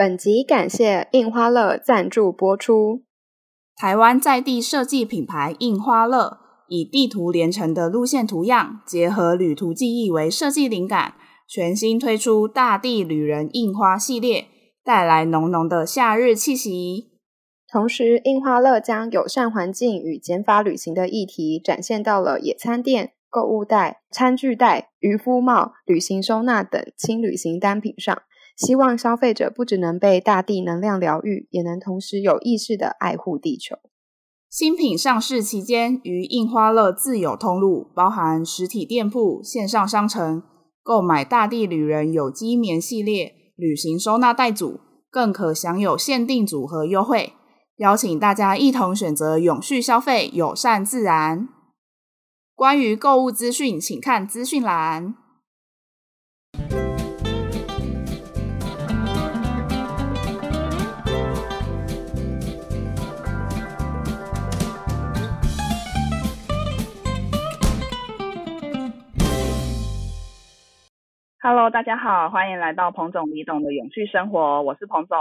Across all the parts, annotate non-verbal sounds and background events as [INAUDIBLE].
本集感谢印花乐赞助播出。台湾在地设计品牌印花乐，以地图连成的路线图样，结合旅途记忆为设计灵感，全新推出大地旅人印花系列，带来浓浓的夏日气息。同时，印花乐将友善环境与减法旅行的议题展现到了野餐垫、购物袋、餐具袋、渔夫帽、旅行收纳等轻旅行单品上。希望消费者不只能被大地能量疗愈，也能同时有意识的爱护地球。新品上市期间，于印花乐自有通路，包含实体店铺、线上商城，购买大地旅人有机棉系列旅行收纳袋组，更可享有限定组合优惠。邀请大家一同选择永续消费，友善自然。关于购物资讯，请看资讯栏。Hello，大家好，欢迎来到彭总李董的永续生活，我是彭总，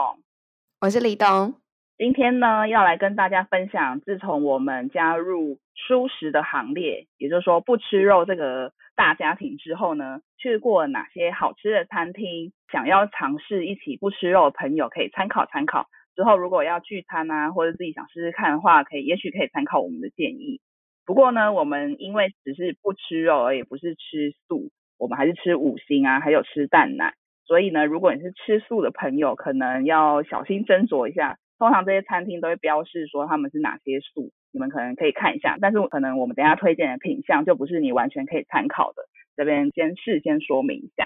我是李董。今天呢，要来跟大家分享，自从我们加入舒食的行列，也就是说不吃肉这个大家庭之后呢，去过哪些好吃的餐厅，想要尝试一起不吃肉的朋友可以参考参考。之后如果要聚餐啊，或者自己想试试看的话，可以，也许可以参考我们的建议。不过呢，我们因为只是不吃肉，而也不是吃素。我们还是吃五星啊，还有吃蛋奶，所以呢，如果你是吃素的朋友，可能要小心斟酌一下。通常这些餐厅都会标示说他们是哪些素，你们可能可以看一下。但是可能我们等下推荐的品相就不是你完全可以参考的，这边先事先说明一下。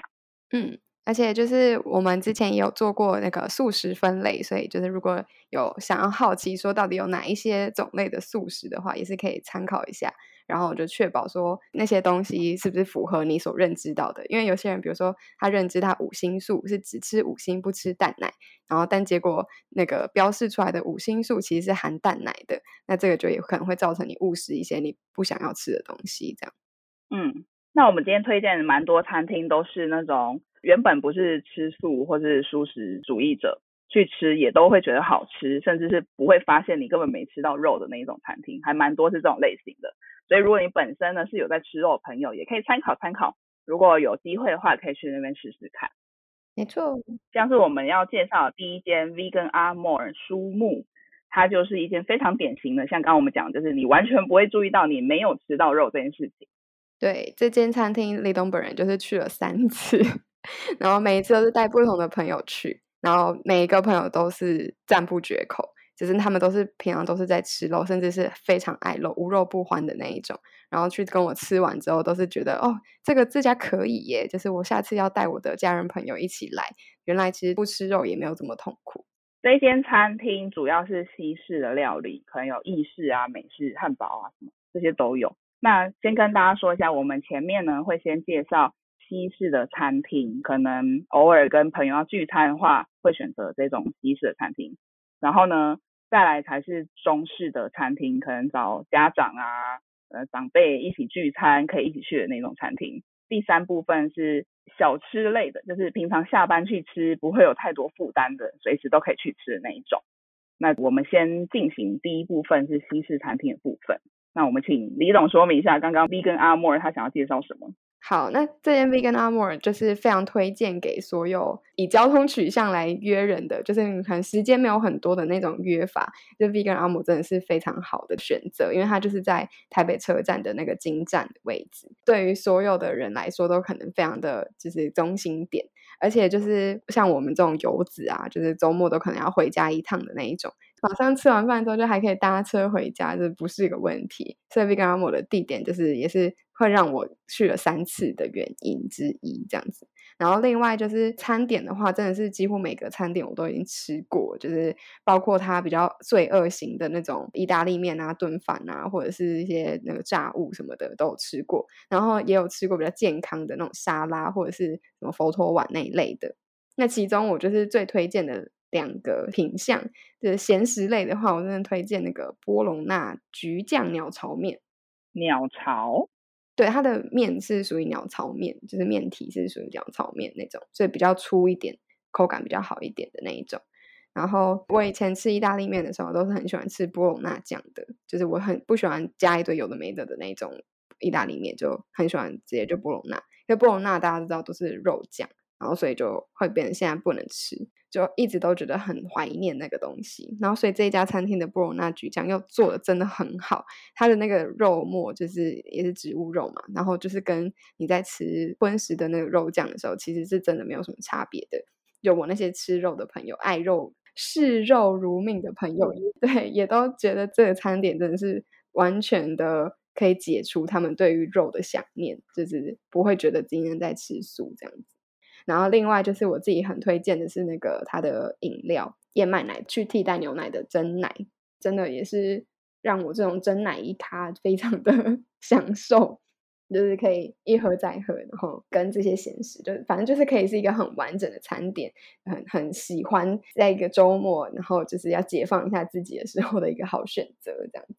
嗯，而且就是我们之前也有做过那个素食分类，所以就是如果有想要好奇说到底有哪一些种类的素食的话，也是可以参考一下。然后就确保说那些东西是不是符合你所认知到的，因为有些人比如说他认知他五星素是只吃五星不吃蛋奶，然后但结果那个标示出来的五星素其实是含蛋奶的，那这个就有可能会造成你误食一些你不想要吃的东西。这样，嗯，那我们今天推荐的蛮多餐厅都是那种原本不是吃素或是素食主义者去吃也都会觉得好吃，甚至是不会发现你根本没吃到肉的那一种餐厅，还蛮多是这种类型的。所以，如果你本身呢是有在吃肉的朋友，也可以参考参考。如果有机会的话，可以去那边试试看。没错，像是我们要介绍的第一间 Vegan Armor 书木，它就是一间非常典型的，像刚刚我们讲，就是你完全不会注意到你没有吃到肉这件事情。对，这间餐厅李东本人就是去了三次，[LAUGHS] 然后每一次都是带不同的朋友去，然后每一个朋友都是赞不绝口。只是他们都是平常都是在吃肉，甚至是非常爱肉、无肉不欢的那一种。然后去跟我吃完之后，都是觉得哦，这个这家可以耶，就是我下次要带我的家人朋友一起来。原来其实不吃肉也没有这么痛苦。这间餐厅主要是西式的料理，可能有意式啊、美式、汉堡啊什么这些都有。那先跟大家说一下，我们前面呢会先介绍西式的餐厅，可能偶尔跟朋友要聚餐的话，会选择这种西式的餐厅。然后呢，再来才是中式的餐厅，可能找家长啊，呃，长辈一起聚餐可以一起去的那种餐厅。第三部分是小吃类的，就是平常下班去吃不会有太多负担的，随时都可以去吃的那一种。那我们先进行第一部分是西式餐厅的部分。那我们请李总说明一下，刚刚 V 跟阿莫尔他想要介绍什么？好，那这间 Vegan Armor 就是非常推荐给所有以交通取向来约人的，就是你可能时间没有很多的那种约法，就 Vegan Armor 真的是非常好的选择，因为它就是在台北车站的那个金站的位置，对于所有的人来说都可能非常的就是中心点，而且就是像我们这种游子啊，就是周末都可能要回家一趟的那一种，马上吃完饭之后就还可以搭车回家，这不是一个问题。所以 Vegan Armor 的地点就是也是。会让我去了三次的原因之一，这样子。然后另外就是餐点的话，真的是几乎每个餐点我都已经吃过，就是包括它比较罪恶型的那种意大利面啊、炖饭啊，或者是一些那个炸物什么的都有吃过。然后也有吃过比较健康的那种沙拉，或者是什么佛托碗那一类的。那其中我就是最推荐的两个品相，就是咸食类的话，我真的推荐那个波隆纳橘酱鸟巢面。鸟巢。对，它的面是属于鸟巢面，就是面体是属于鸟巢面那种，所以比较粗一点，口感比较好一点的那一种。然后我以前吃意大利面的时候，都是很喜欢吃波隆纳酱的，就是我很不喜欢加一堆有的没的的那种意大利面，就很喜欢直接就波隆纳。因为波隆纳大家都知道都是肉酱，然后所以就会变成现在不能吃，就一直都觉得很怀念那个东西。然后所以这一家餐厅的布隆纳焗酱又做的真的很好，它的那个肉末就是也是植物肉嘛，然后就是跟你在吃荤食的那个肉酱的时候，其实是真的没有什么差别的。有我那些吃肉的朋友，爱肉。视肉如命的朋友，对，也都觉得这个餐点真的是完全的可以解除他们对于肉的想念，就是不会觉得今天在吃素这样子。然后另外就是我自己很推荐的是那个它的饮料燕麦奶去替代牛奶的真奶，真的也是让我这种真奶一咖非常的 [LAUGHS] 享受。就是可以一喝再喝，然后跟这些咸食，就是反正就是可以是一个很完整的餐点，很很喜欢在一个周末，然后就是要解放一下自己的时候的一个好选择，这样子。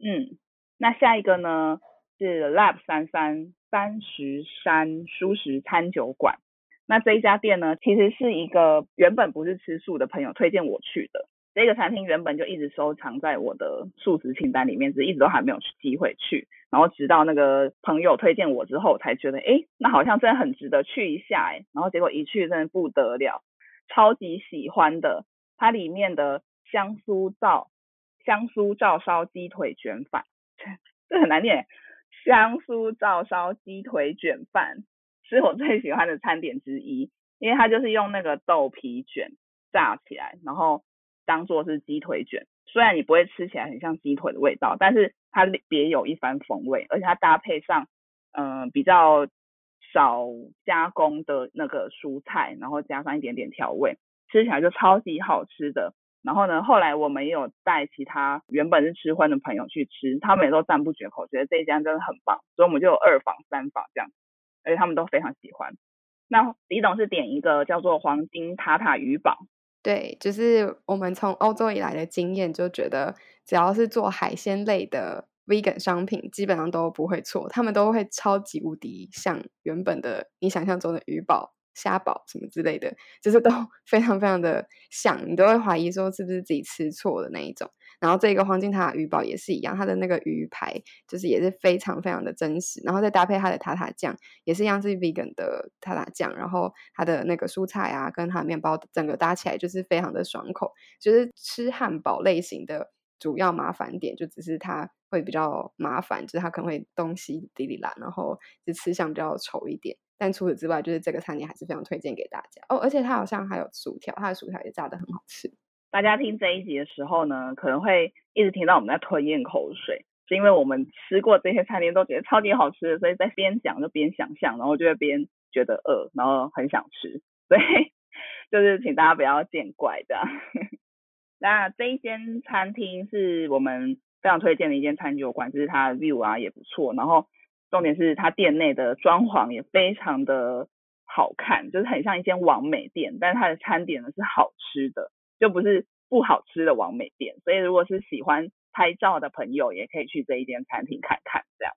嗯，那下一个呢是 Lab 三三三十三舒食餐酒馆。那这一家店呢，其实是一个原本不是吃素的朋友推荐我去的。这个餐厅原本就一直收藏在我的素食清单里面，只是一直都还没有机会去。然后直到那个朋友推荐我之后，才觉得，哎，那好像真的很值得去一下，哎。然后结果一去，真的不得了，超级喜欢的。它里面的香酥照香酥照烧鸡腿卷饭，[LAUGHS] 这很难念。香酥照烧鸡腿卷饭是我最喜欢的餐点之一，因为它就是用那个豆皮卷炸起来，然后。当做是鸡腿卷，虽然你不会吃起来很像鸡腿的味道，但是它别有一番风味，而且它搭配上嗯比较少加工的那个蔬菜，然后加上一点点调味，吃起来就超级好吃的。然后呢，后来我们也有带其他原本是吃荤的朋友去吃，他们也都赞不绝口，觉得这一家真的很棒，所以我们就有二房三房这样，而且他们都非常喜欢。那李董是点一个叫做黄金塔塔鱼堡。对，就是我们从欧洲以来的经验，就觉得只要是做海鲜类的 vegan 商品，基本上都不会错，他们都会超级无敌像原本的你想象中的鱼堡。虾堡什么之类的，就是都 [LAUGHS] 非常非常的像，你都会怀疑说是不是自己吃错的那一种。然后这个黄金塔鱼堡也是一样，它的那个鱼排就是也是非常非常的真实，然后再搭配它的塔塔酱，也是一样是 vegan 的塔塔酱，然后它的那个蔬菜啊，跟它的面包整个搭起来就是非常的爽口。就是吃汉堡类型的主要麻烦点，就只是它会比较麻烦，就是它可能会东西滴哩啦，然后就吃相比较丑一点。但除此之外，就是这个餐点还是非常推荐给大家哦。而且它好像还有薯条，它的薯条也炸的很好吃。大家听这一集的时候呢，可能会一直听到我们在吞咽口水，是因为我们吃过这些餐厅都觉得超级好吃，所以在边讲就边想象，然后就会边觉得饿，然后很想吃。所以就是请大家不要见怪这样。[LAUGHS] 那这一间餐厅是我们非常推荐的一间餐酒馆，就是它的 view 啊也不错，然后。重点是它店内的装潢也非常的好看，就是很像一间完美店，但是它的餐点呢是好吃的，就不是不好吃的完美店。所以如果是喜欢拍照的朋友，也可以去这一间餐厅看看。这样，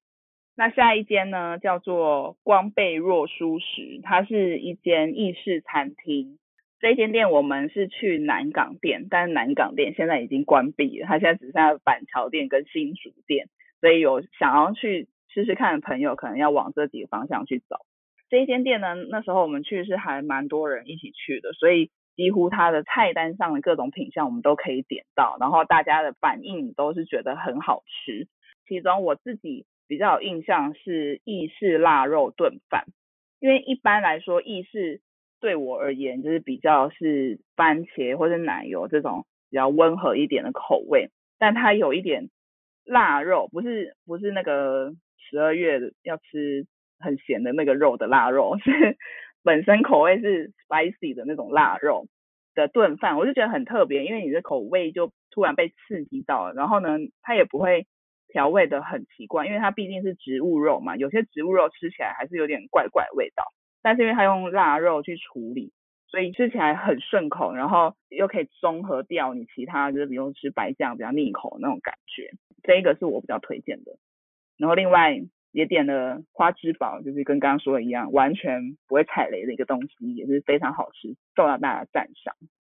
那下一间呢叫做光贝若舒食，它是一间意式餐厅。这间店我们是去南港店，但是南港店现在已经关闭了，它现在只剩下板桥店跟新竹店，所以有想要去。试试看的朋友可能要往这几个方向去走。这一间店呢，那时候我们去是还蛮多人一起去的，所以几乎它的菜单上的各种品相我们都可以点到，然后大家的反应都是觉得很好吃。其中我自己比较有印象是意式腊肉炖饭，因为一般来说意式对我而言就是比较是番茄或者奶油这种比较温和一点的口味，但它有一点腊肉，不是不是那个。十二月要吃很咸的那个肉的腊肉，是 [LAUGHS] 本身口味是 spicy 的那种腊肉的炖饭，我就觉得很特别，因为你的口味就突然被刺激到了。然后呢，它也不会调味的很奇怪，因为它毕竟是植物肉嘛，有些植物肉吃起来还是有点怪怪味道。但是因为它用腊肉去处理，所以吃起来很顺口，然后又可以中和掉你其他就是比如吃白酱比较腻口那种感觉。这一个是我比较推荐的。然后另外也点了花枝堡，就是跟刚刚说的一样，完全不会踩雷的一个东西，也是非常好吃，受到大家赞赏。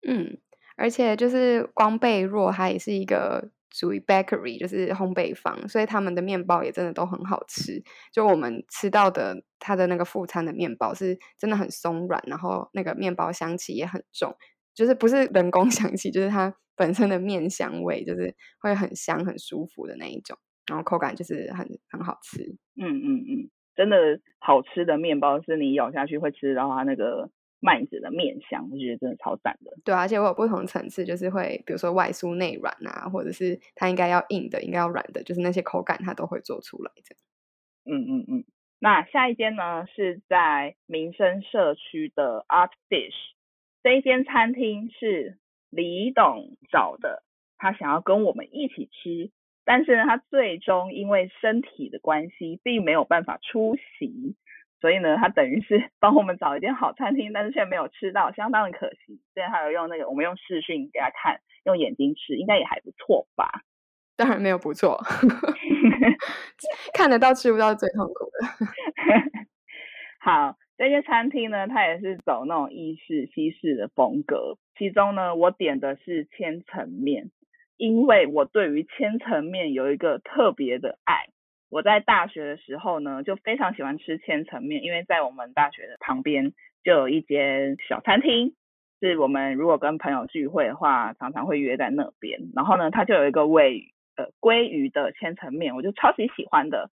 嗯，而且就是光贝若，它也是一个属于 bakery，就是烘焙坊，所以他们的面包也真的都很好吃。就我们吃到的，它的那个副餐的面包是真的很松软，然后那个面包香气也很重，就是不是人工 [LAUGHS] 香气，就是它本身的面香味，就是会很香、很舒服的那一种。然后口感就是很很好吃，嗯嗯嗯，真的好吃的面包是你咬下去会吃到它那个麦子的面香，我觉得真的超赞的。对，而且我有不同层次，就是会比如说外酥内软啊，或者是它应该要硬的，应该要软的，就是那些口感它都会做出来的。嗯嗯嗯。那下一间呢是在民生社区的 Art Dish，这一间餐厅是李董找的，他想要跟我们一起吃。但是呢，他最终因为身体的关系，并没有办法出席，所以呢，他等于是 [LAUGHS] 帮我们找一间好餐厅，但是却没有吃到，相当的可惜。所以他有用那个，我们用视讯给他看，用眼睛吃，应该也还不错吧？[LAUGHS] 当然没有不错，[LAUGHS] 看得到吃不到最痛苦的。好，这间餐厅呢，它也是走那种意式、西式的风格，其中呢，我点的是千层面。因为我对于千层面有一个特别的爱，我在大学的时候呢，就非常喜欢吃千层面，因为在我们大学的旁边就有一间小餐厅，是我们如果跟朋友聚会的话，常常会约在那边。然后呢，它就有一个味呃鲑鱼的千层面，我就超级喜欢的。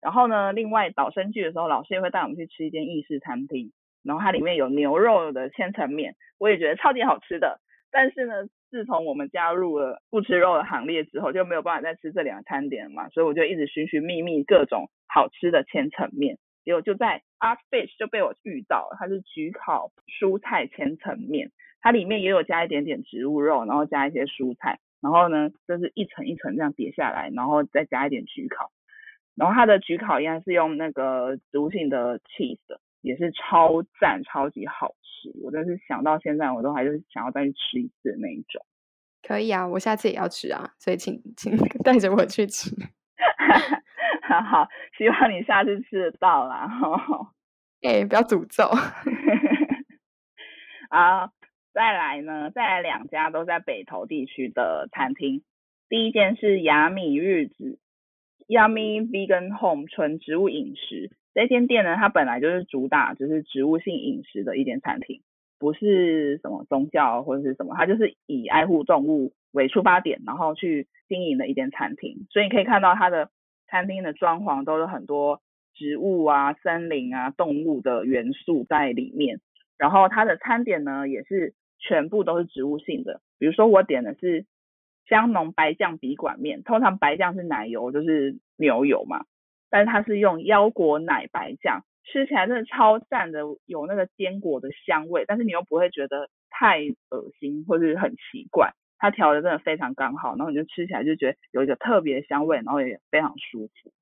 然后呢，另外导生剧的时候，老师也会带我们去吃一间意式餐厅，然后它里面有牛肉的千层面，我也觉得超级好吃的。但是呢。自从我们加入了不吃肉的行列之后，就没有办法再吃这两个餐点嘛，所以我就一直寻寻觅觅各种好吃的千层面，结果就在 Art Fish 就被我遇到了，它是焗烤蔬菜千层面，它里面也有加一点点植物肉，然后加一些蔬菜，然后呢就是一层一层这样叠下来，然后再加一点焗烤，然后它的焗烤应该是用那个植物性的 cheese，也是超赞，超级好。我真是想到现在，我都还是想要再去吃一次的那一种。可以啊，我下次也要吃啊，所以请请 [LAUGHS] 带着我去吃。好 [LAUGHS] 好，希望你下次吃得到啦。[LAUGHS] 哎，不要诅咒。好，再来呢，再来两家都在北投地区的餐厅。第一间是雅米日子 （Yummy Vegan Home） 纯植物饮食。这间店呢，它本来就是主打就是植物性饮食的一间餐厅，不是什么宗教或者是什么，它就是以爱护动物为出发点，然后去经营的一间餐厅。所以你可以看到它的餐厅的装潢都是很多植物啊、森林啊、动物的元素在里面。然后它的餐点呢，也是全部都是植物性的。比如说我点的是香浓白酱笔管面，通常白酱是奶油，就是牛油嘛。但是它是用腰果奶白酱，吃起来真的超赞的，有那个坚果的香味，但是你又不会觉得太恶心或者是很奇怪，它调的真的非常刚好，然后你就吃起来就觉得有一个特别的香味，然后也非常舒服。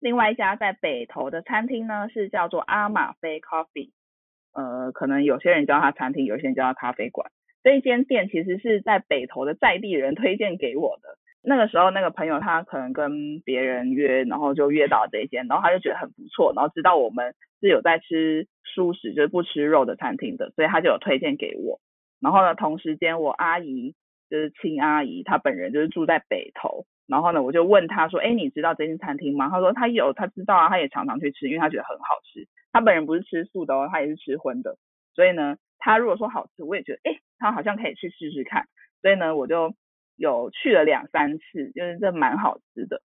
另外一家在北投的餐厅呢，是叫做阿玛菲 Coffee，呃，可能有些人叫它餐厅，有些人叫它咖啡馆。这一间店其实是在北投的在地人推荐给我的。那个时候，那个朋友他可能跟别人约，然后就约到这间，然后他就觉得很不错，然后知道我们是有在吃素食，就是不吃肉的餐厅的，所以他就有推荐给我。然后呢，同时间我阿姨就是亲阿姨，她本人就是住在北投，然后呢，我就问他说，哎，你知道这间餐厅吗？他说他有，他知道啊，他也常常去吃，因为他觉得很好吃。他本人不是吃素的哦，他也是吃荤的，所以呢，他如果说好吃，我也觉得，哎，他好像可以去试试看。所以呢，我就。有去了两三次，就是这蛮好吃的。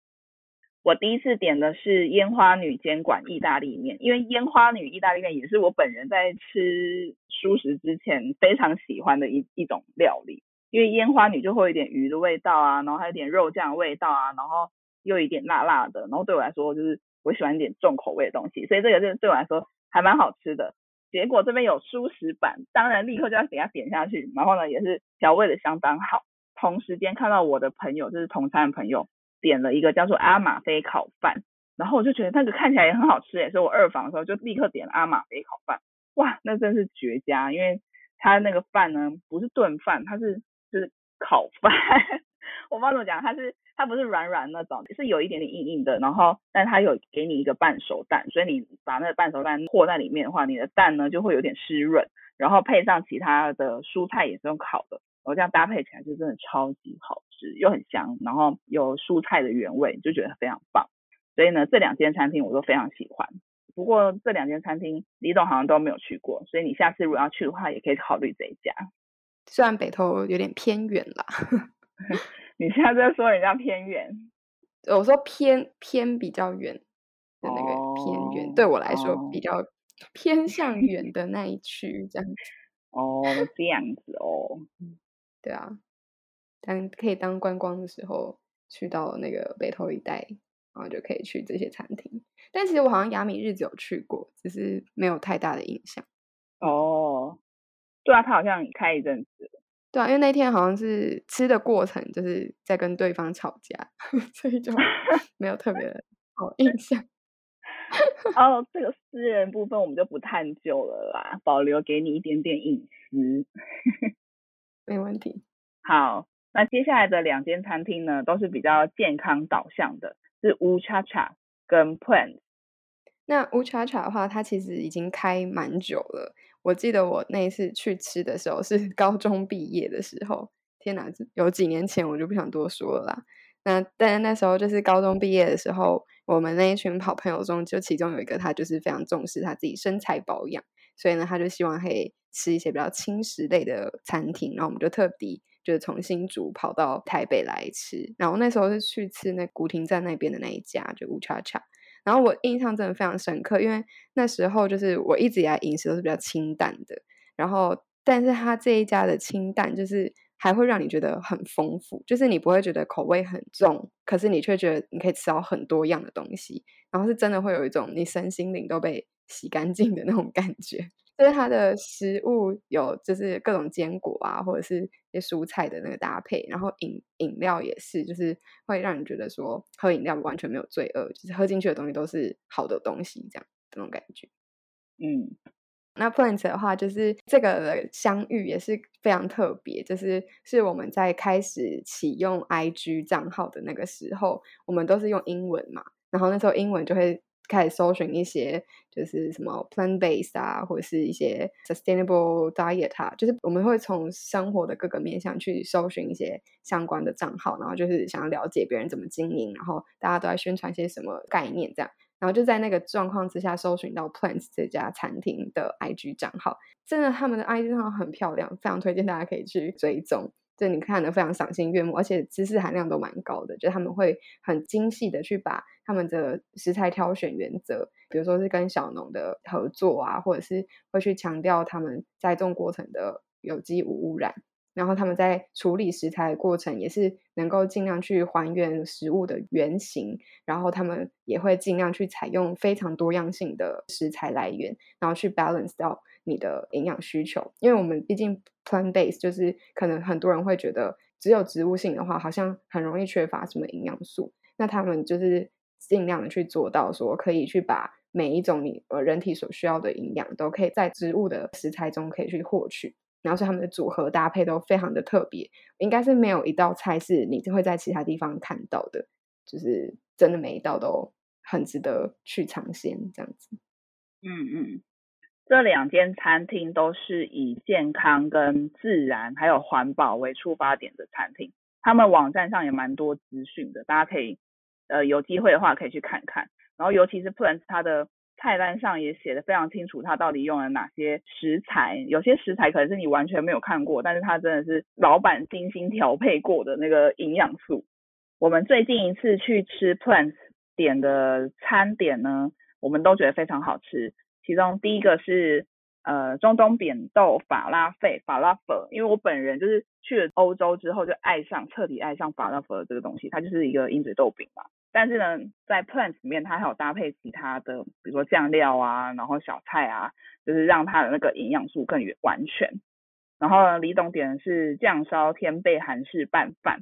我第一次点的是烟花女监管意大利面，因为烟花女意大利面也是我本人在吃蔬食之前非常喜欢的一一种料理。因为烟花女就会有一点鱼的味道啊，然后还有点肉酱味道啊，然后又有一点辣辣的，然后对我来说就是我喜欢一点重口味的东西，所以这个就对我来说还蛮好吃的。结果这边有蔬食版，当然立刻就要给它点下去，然后呢也是调味的相当好。同时间看到我的朋友，就是同餐的朋友，点了一个叫做阿玛菲烤饭，然后我就觉得那个看起来也很好吃诶，所以我二房的时候就立刻点了阿玛菲烤饭，哇，那真是绝佳，因为它那个饭呢不是炖饭，它是就是烤饭，[LAUGHS] 我不知道怎么讲，它是它不是软软那种，是有一点点硬硬的，然后但它有给你一个半熟蛋，所以你把那个半熟蛋和在里面的话，你的蛋呢就会有点湿润，然后配上其他的蔬菜也是用烤的，我这样搭配起来就真的超级好吃，又很香，然后有蔬菜的原味，就觉得非常棒。所以呢，这两间餐厅我都非常喜欢。不过这两间餐厅李董好像都没有去过，所以你下次如果要去的话，也可以考虑这一家。虽然北投有点偏远啦，[LAUGHS] 你现在在说人家偏远，我说偏偏比较远的那个偏远，对我来说比较偏向远的那一区这样子。哦，这样子哦，[LAUGHS] 对啊，当可以当观光的时候去到那个北投一带。然后就可以去这些餐厅，但其实我好像雅米日子有去过，只是没有太大的印象。哦，对啊，他好像开一阵子。对啊，因为那天好像是吃的过程，就是在跟对方吵架，[LAUGHS] 所以就 [LAUGHS] 没有特别好印象。[LAUGHS] 哦，这个私人部分我们就不探究了啦，保留给你一点点隐私。没问题。好，那接下来的两间餐厅呢，都是比较健康导向的。是乌恰恰跟 Plan。那乌恰恰的话，它其实已经开蛮久了。我记得我那一次去吃的时候是 [LAUGHS] 高中毕业的时候，天哪，有几年前我就不想多说了啦。那但是那时候就是高中毕业的时候，我们那一群好朋友中，就其中有一个他就是非常重视他自己身材保养，所以呢，他就希望可以吃一些比较轻食类的餐厅，然后我们就特地。就是从新竹跑到台北来吃，然后那时候是去吃那古亭站那边的那一家，就乌恰恰。然后我印象真的非常深刻，因为那时候就是我一直以来饮食都是比较清淡的，然后但是他这一家的清淡就是还会让你觉得很丰富，就是你不会觉得口味很重，可是你却觉得你可以吃到很多样的东西，然后是真的会有一种你身心灵都被洗干净的那种感觉。就是它的食物有，就是各种坚果啊，或者是一些蔬菜的那个搭配，然后饮饮料也是，就是会让你觉得说喝饮料完全没有罪恶，就是喝进去的东西都是好的东西，这样这种感觉。嗯，那 Plant 的话，就是这个相遇也是非常特别，就是是我们在开始启用 IG 账号的那个时候，我们都是用英文嘛，然后那时候英文就会。开始搜寻一些就是什么 plant base 啊，或者是一些 sustainable diet 啊，就是我们会从生活的各个面向去搜寻一些相关的账号，然后就是想要了解别人怎么经营，然后大家都在宣传些什么概念这样，然后就在那个状况之下搜寻到 plants 这家餐厅的 IG 账号，真的他们的 IG 账号很漂亮，非常推荐大家可以去追踪。就你看的非常赏心悦目，而且知识含量都蛮高的。就他们会很精细的去把他们的食材挑选原则，比如说是跟小农的合作啊，或者是会去强调他们栽种过程的有机无污染，然后他们在处理食材的过程也是能够尽量去还原食物的原型，然后他们也会尽量去采用非常多样性的食材来源，然后去 balance 到。你的营养需求，因为我们毕竟 plant base，就是可能很多人会觉得只有植物性的话，好像很容易缺乏什么营养素。那他们就是尽量的去做到，说可以去把每一种你呃人体所需要的营养，都可以在植物的食材中可以去获取。然后是他们的组合搭配都非常的特别，应该是没有一道菜是你会在其他地方看到的，就是真的每一道都很值得去尝鲜这样子。嗯嗯。这两间餐厅都是以健康、跟自然还有环保为出发点的餐厅，他们网站上也蛮多资讯的，大家可以呃有机会的话可以去看看。然后尤其是 Plants，它的菜单上也写的非常清楚，它到底用了哪些食材。有些食材可能是你完全没有看过，但是它真的是老板精心调配过的那个营养素。我们最近一次去吃 Plants 点的餐点呢，我们都觉得非常好吃。其中第一个是呃中东扁豆法拉费法拉粉，因为我本人就是去了欧洲之后就爱上彻底爱上法拉粉这个东西，它就是一个鹰嘴豆饼嘛。但是呢，在 Plants 里面它还有搭配其他的，比如说酱料啊，然后小菜啊，就是让它的那个营养素更完全。然后李董点的是酱烧天贝韩式拌饭，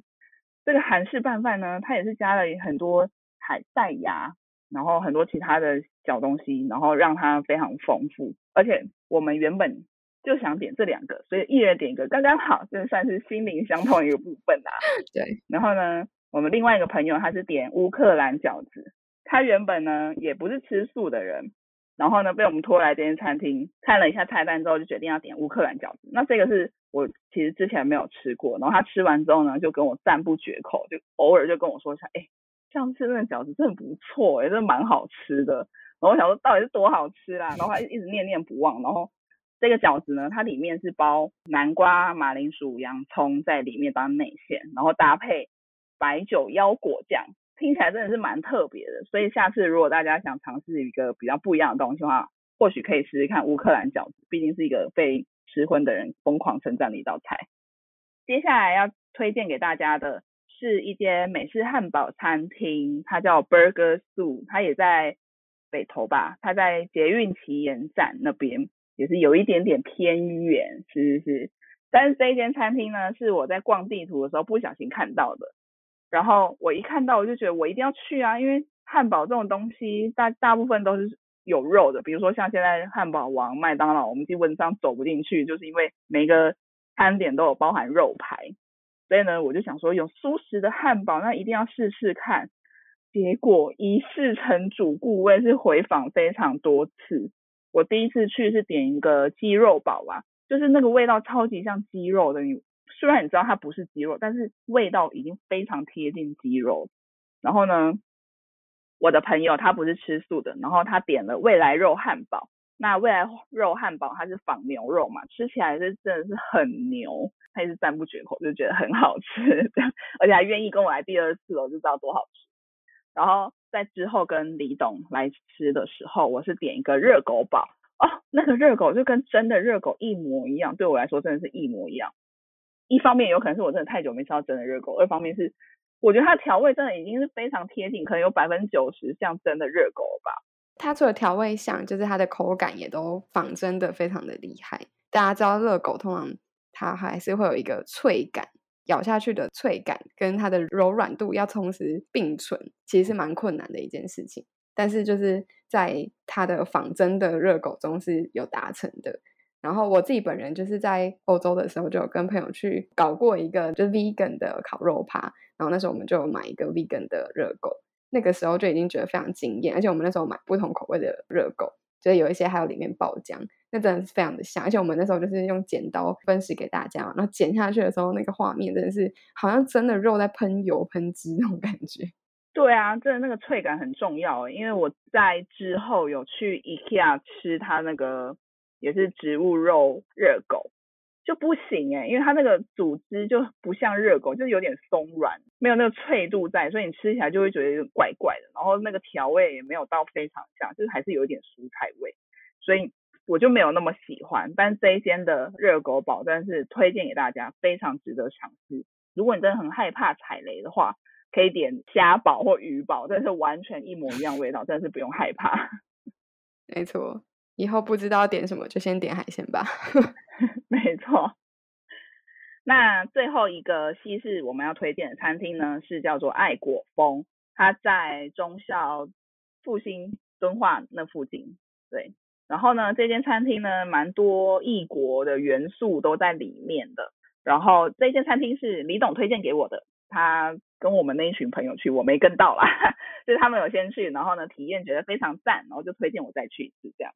这个韩式拌饭呢，它也是加了很多海带芽。然后很多其他的小东西，然后让它非常丰富。而且我们原本就想点这两个，所以一人点一个刚刚好，这算是心灵相通一个部分啦。[LAUGHS] 对，然后呢，我们另外一个朋友他是点乌克兰饺子，他原本呢也不是吃素的人，然后呢被我们拖来这间餐厅看了一下菜单之后，就决定要点乌克兰饺子。那这个是我其实之前没有吃过，然后他吃完之后呢，就跟我赞不绝口，就偶尔就跟我说一下，哎，上次那个饺子真的不错，哎，真的蛮好吃的。然后我想说到底是多好吃啦，然后他一直念念不忘。然后这个饺子呢，它里面是包南瓜、马铃薯、洋葱在里面当内馅，然后搭配白酒腰果酱，听起来真的是蛮特别的。所以下次如果大家想尝试一个比较不一样的东西的话，或许可以试试看乌克兰饺子，毕竟是一个被吃荤的人疯狂称赞的一道菜。接下来要推荐给大家的是一间美式汉堡餐厅，它叫 Burger Sue，它也在。北投吧，它在捷运旗岩站那边，也是有一点点偏远，是是是。但是这一间餐厅呢，是我在逛地图的时候不小心看到的，然后我一看到我就觉得我一定要去啊，因为汉堡这种东西大大部分都是有肉的，比如说像现在汉堡王、麦当劳，我们基本上走不进去，就是因为每个餐点都有包含肉排，所以呢，我就想说有素食的汉堡，那一定要试试看。结果一试成主顾，我也是回访非常多次。我第一次去是点一个鸡肉堡啊，就是那个味道超级像鸡肉的。你虽然你知道它不是鸡肉，但是味道已经非常贴近鸡肉。然后呢，我的朋友他不是吃素的，然后他点了未来肉汉堡。那未来肉汉堡它是仿牛肉嘛，吃起来是真的是很牛，他也是赞不绝口，就觉得很好吃，而且还愿意跟我来第二次，我就知道多好吃。然后在之后跟李董来吃的时候，我是点一个热狗堡哦，那个热狗就跟真的热狗一模一样，对我来说真的是一模一样。一方面有可能是我真的太久没吃到真的热狗，二方面是我觉得它的调味真的已经是非常贴近，可能有百分之九十像真的热狗吧。它除了调味像，就是它的口感也都仿真的非常的厉害。大家知道热狗通常它还是会有一个脆感。咬下去的脆感跟它的柔软度要同时并存，其实是蛮困难的一件事情。但是就是在它的仿真的热狗中是有达成的。然后我自己本人就是在欧洲的时候就有跟朋友去搞过一个就 vegan 的烤肉趴，然后那时候我们就买一个 vegan 的热狗，那个时候就已经觉得非常惊艳。而且我们那时候买不同口味的热狗，就是有一些还有里面爆浆。那真的是非常的香，而且我们那时候就是用剪刀分食给大家，然后剪下去的时候，那个画面真的是好像真的肉在喷油喷汁那种感觉。对啊，真的那个脆感很重要，因为我在之后有去 IKEA 吃它那个也是植物肉热狗，就不行哎，因为它那个组织就不像热狗，就是有点松软，没有那个脆度在，所以你吃起来就会觉得有点怪怪的。然后那个调味也没有到非常像，就是还是有一点蔬菜味，所以。我就没有那么喜欢，但这一间的热狗堡真是推荐给大家，非常值得尝试。如果你真的很害怕踩雷的话，可以点虾堡或鱼堡，但是完全一模一样味道，真的是不用害怕。[LAUGHS] 没错，以后不知道点什么就先点海鲜吧。[LAUGHS] 没错。那最后一个西式我们要推荐的餐厅呢，是叫做爱果风，它在中校复兴敦化那附近，对。然后呢，这间餐厅呢，蛮多异国的元素都在里面的。然后这间餐厅是李董推荐给我的，他跟我们那一群朋友去，我没跟到啦，[LAUGHS] 就是他们有先去，然后呢体验觉得非常赞，然后就推荐我再去一次这样。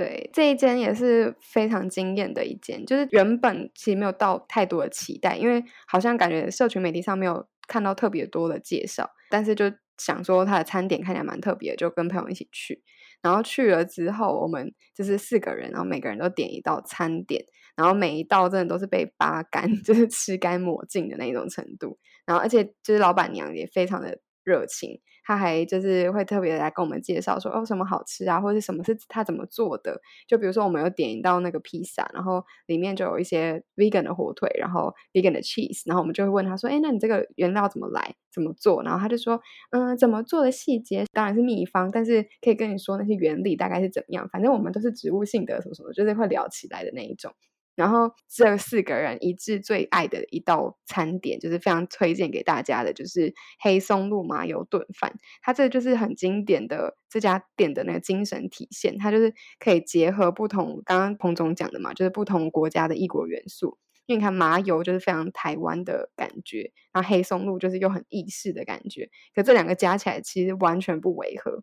对，这一间也是非常惊艳的一间，就是原本其实没有到太多的期待，因为好像感觉社群媒体上没有看到特别多的介绍，但是就想说它的餐点看起来蛮特别，就跟朋友一起去。然后去了之后，我们就是四个人，然后每个人都点一道餐点，然后每一道真的都是被扒干，[LAUGHS] 就是吃干抹净的那种程度。然后而且就是老板娘也非常的热情。他还就是会特别来跟我们介绍说哦什么好吃啊，或者什么是他怎么做的。就比如说我们有点一道那个披萨，然后里面就有一些 vegan 的火腿，然后 vegan 的 cheese，然后我们就会问他说，哎，那你这个原料怎么来，怎么做？然后他就说，嗯，怎么做的细节当然是秘方，但是可以跟你说那些原理大概是怎么样。反正我们都是植物性的什么什么，就是会聊起来的那一种。然后这四个人一致最爱的一道餐点，就是非常推荐给大家的，就是黑松露麻油炖饭。它这就是很经典的这家店的那个精神体现，它就是可以结合不同刚刚彭总讲的嘛，就是不同国家的异国元素。因为你看麻油就是非常台湾的感觉，然后黑松露就是又很意式的感觉，可这两个加起来其实完全不违和。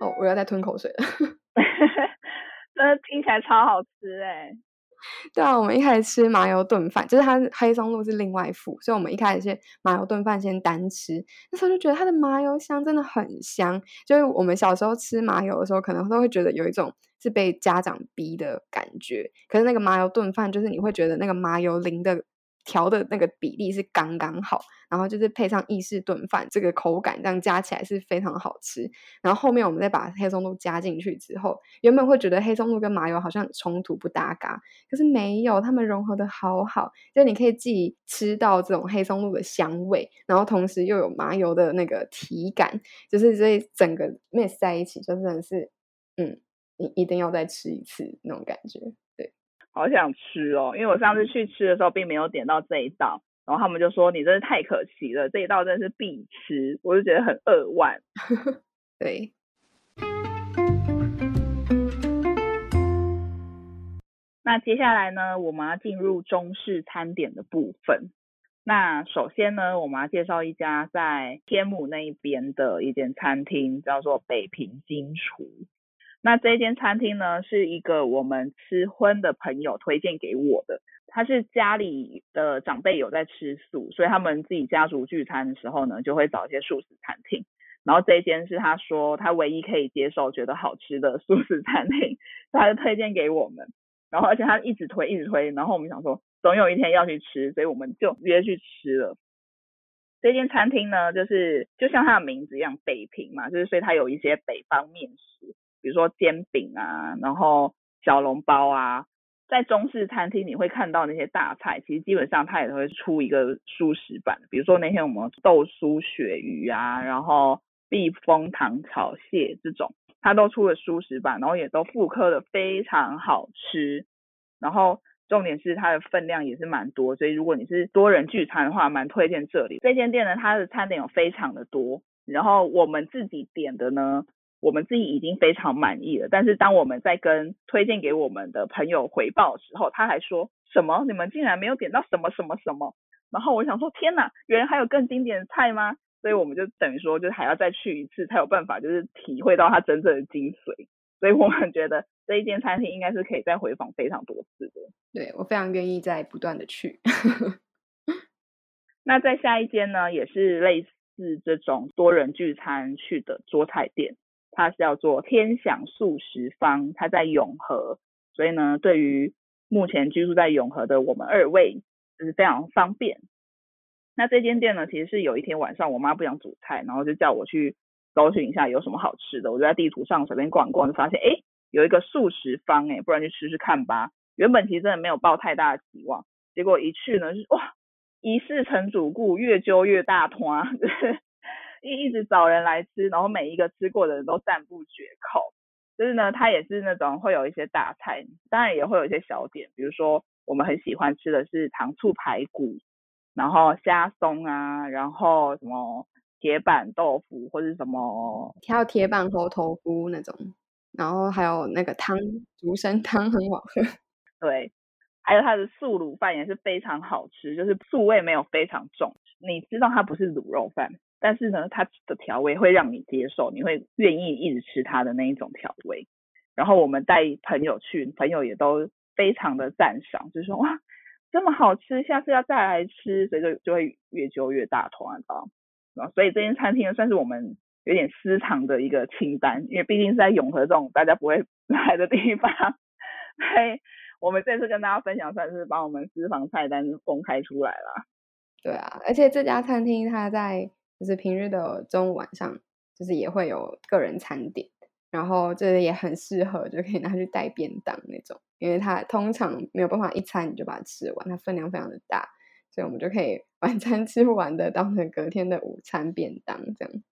哦，我要再吞口水了。[LAUGHS] [LAUGHS] 真的听起来超好吃哎！对啊，我们一开始吃麻油炖饭，就是它黑松露是另外一副，所以我们一开始是麻油炖饭先单吃。那时候就觉得它的麻油香真的很香，就是我们小时候吃麻油的时候，可能都会觉得有一种是被家长逼的感觉。可是那个麻油炖饭，就是你会觉得那个麻油淋的。调的那个比例是刚刚好，然后就是配上意式炖饭，这个口感这样加起来是非常好吃。然后后面我们再把黑松露加进去之后，原本会觉得黑松露跟麻油好像冲突不搭嘎，可是没有，它们融合的好好，就你可以既吃到这种黑松露的香味，然后同时又有麻油的那个体感，就是这整个 mix 在一起，就真的是，嗯，你一定要再吃一次那种感觉。好想吃哦，因为我上次去吃的时候并没有点到这一道，然后他们就说你真是太可惜了，这一道真的是必吃，我就觉得很扼腕。[LAUGHS] 对。那接下来呢，我们要进入中式餐点的部分。那首先呢，我们要介绍一家在天母那一边的一间餐厅，叫做北平金厨。那这间餐厅呢，是一个我们吃荤的朋友推荐给我的。他是家里的长辈有在吃素，所以他们自己家族聚餐的时候呢，就会找一些素食餐厅。然后这间是他说他唯一可以接受、觉得好吃的素食餐厅，他就推荐给我们。然后而且他一直推、一直推，然后我们想说总有一天要去吃，所以我们就约去吃了。这间餐厅呢，就是就像它的名字一样，北平嘛，就是所以它有一些北方面食。比如说煎饼啊，然后小笼包啊，在中式餐厅你会看到那些大菜，其实基本上它也会出一个素食版。比如说那天我们豆酥鳕鱼啊，然后避风塘炒蟹这种，它都出了素食版，然后也都复刻的非常好吃。然后重点是它的分量也是蛮多，所以如果你是多人聚餐的话，蛮推荐这里。这间店呢，它的餐点有非常的多，然后我们自己点的呢。我们自己已经非常满意了，但是当我们在跟推荐给我们的朋友回报的时候，他还说什么？你们竟然没有点到什么什么什么？然后我想说，天哪，原来还有更经典的菜吗？所以我们就等于说，就是还要再去一次才有办法，就是体会到它真正的精髓。所以我们觉得这一间餐厅应该是可以再回访非常多次的。对我非常愿意再不断的去。[LAUGHS] 那在下一间呢，也是类似这种多人聚餐去的桌菜店。它是叫做天享素食坊，它在永和，所以呢，对于目前居住在永和的我们二位，就是非常方便。那这间店呢，其实是有一天晚上我妈不想煮菜，然后就叫我去搜寻一下有什么好吃的。我就在地图上随便逛逛，就发现哎，有一个素食坊，哎，不然去试试看吧。原本其实真的没有抱太大的期望，结果一去呢，是哇，一世成主顾，越揪越大团。[LAUGHS] 一一直找人来吃，然后每一个吃过的人都赞不绝口。就是呢，它也是那种会有一些大菜，当然也会有一些小点，比如说我们很喜欢吃的是糖醋排骨，然后虾松啊，然后什么铁板豆腐或者什么，还有铁板猴头菇那种，然后还有那个汤竹参汤很好喝。[LAUGHS] 对，还有它的素卤饭也是非常好吃，就是素味没有非常重，你知道它不是卤肉饭。但是呢，它的调味会让你接受，你会愿意一直吃它的那一种调味。然后我们带朋友去，朋友也都非常的赞赏，就是说哇，这么好吃，下次要再来吃，所以就就会越揪越大团啊。所以这间餐厅算是我们有点私藏的一个清单，因为毕竟是在永和这种大家不会 [LAUGHS] 来的地方，所以我们这次跟大家分享，算是把我们私房菜单公开出来了。对啊，而且这家餐厅它在。就是平日的中午晚上，就是也会有个人餐点，然后这也很适合，就可以拿去带便当那种，因为它通常没有办法一餐你就把它吃完，它分量非常的大，所以我们就可以晚餐吃不完的当成隔天的午餐便当这样。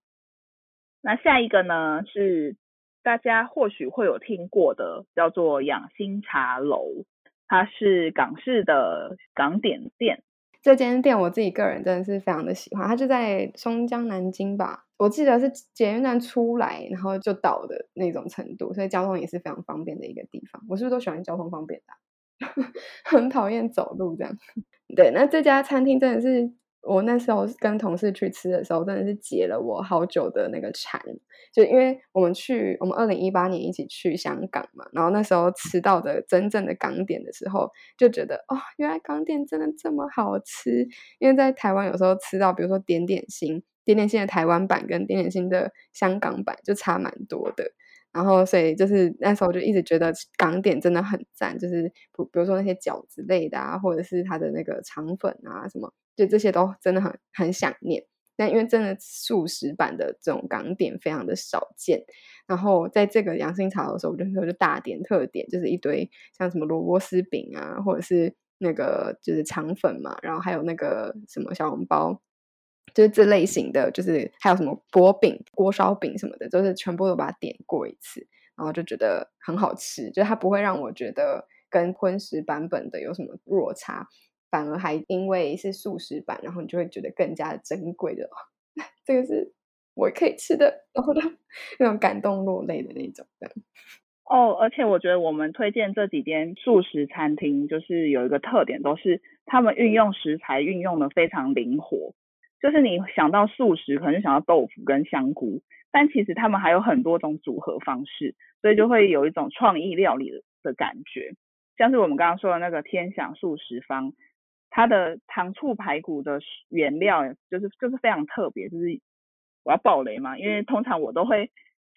那下一个呢是大家或许会有听过的，叫做养心茶楼。它是港式的港点店。这间店我自己个人真的是非常的喜欢，它就在松江南京吧，我记得是捷运站出来然后就到的那种程度，所以交通也是非常方便的一个地方。我是不是都喜欢交通方便的？[LAUGHS] 很讨厌走路这样。[LAUGHS] 对，那这家餐厅真的是。我那时候跟同事去吃的时候，真的是解了我好久的那个馋。就因为我们去，我们二零一八年一起去香港嘛，然后那时候吃到的真正的港点的时候，就觉得哦，原来港点真的这么好吃。因为在台湾有时候吃到，比如说点点心，点点心的台湾版跟点点心的香港版就差蛮多的。然后所以就是那时候就一直觉得港点真的很赞，就是比比如说那些饺子类的啊，或者是它的那个肠粉啊什么。就这些都真的很很想念，但因为真的素食版的这种港点非常的少见，然后在这个阳心茶的时候，我就说就大点特点，就是一堆像什么萝卜丝饼啊，或者是那个就是肠粉嘛，然后还有那个什么小笼包，就是这类型的，就是还有什么薄饼、锅烧饼什么的，就是全部都把它点过一次，然后就觉得很好吃，就它不会让我觉得跟荤食版本的有什么落差。反而还因为是素食版，然后你就会觉得更加珍贵的，这个是我可以吃的，然后那种感动落泪的那种的。哦，而且我觉得我们推荐这几间素食餐厅，就是有一个特点，都是他们运用食材运用的非常灵活。就是你想到素食，可能就想到豆腐跟香菇，但其实他们还有很多种组合方式，所以就会有一种创意料理的感觉。像是我们刚刚说的那个天享素食坊。它的糖醋排骨的原料就是就是非常特别，就是我要爆雷嘛，因为通常我都会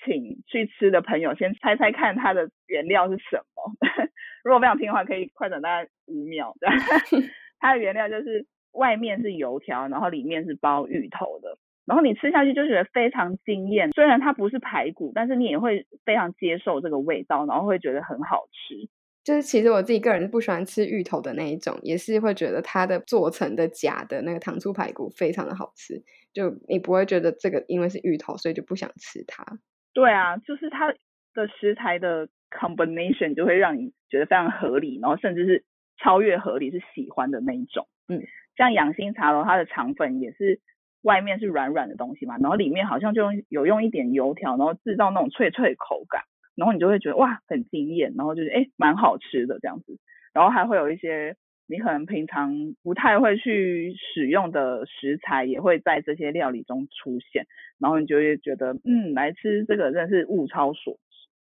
请去吃的朋友先猜猜看它的原料是什么。[LAUGHS] 如果不想听的话，可以快转大概五秒。[LAUGHS] 它的原料就是外面是油条，然后里面是包芋头的，然后你吃下去就觉得非常惊艳。虽然它不是排骨，但是你也会非常接受这个味道，然后会觉得很好吃。就是其实我自己个人不喜欢吃芋头的那一种，也是会觉得它的做成的假的那个糖醋排骨非常的好吃，就你不会觉得这个因为是芋头所以就不想吃它。对啊，就是它的食材的 combination 就会让你觉得非常合理，然后甚至是超越合理是喜欢的那一种。嗯，像养心茶楼它的肠粉也是外面是软软的东西嘛，然后里面好像就有用一点油条，然后制造那种脆脆口感。然后你就会觉得哇很惊艳，然后就是哎蛮好吃的这样子，然后还会有一些你可能平常不太会去使用的食材也会在这些料理中出现，然后你就会觉得嗯来吃这个真的是物超所值。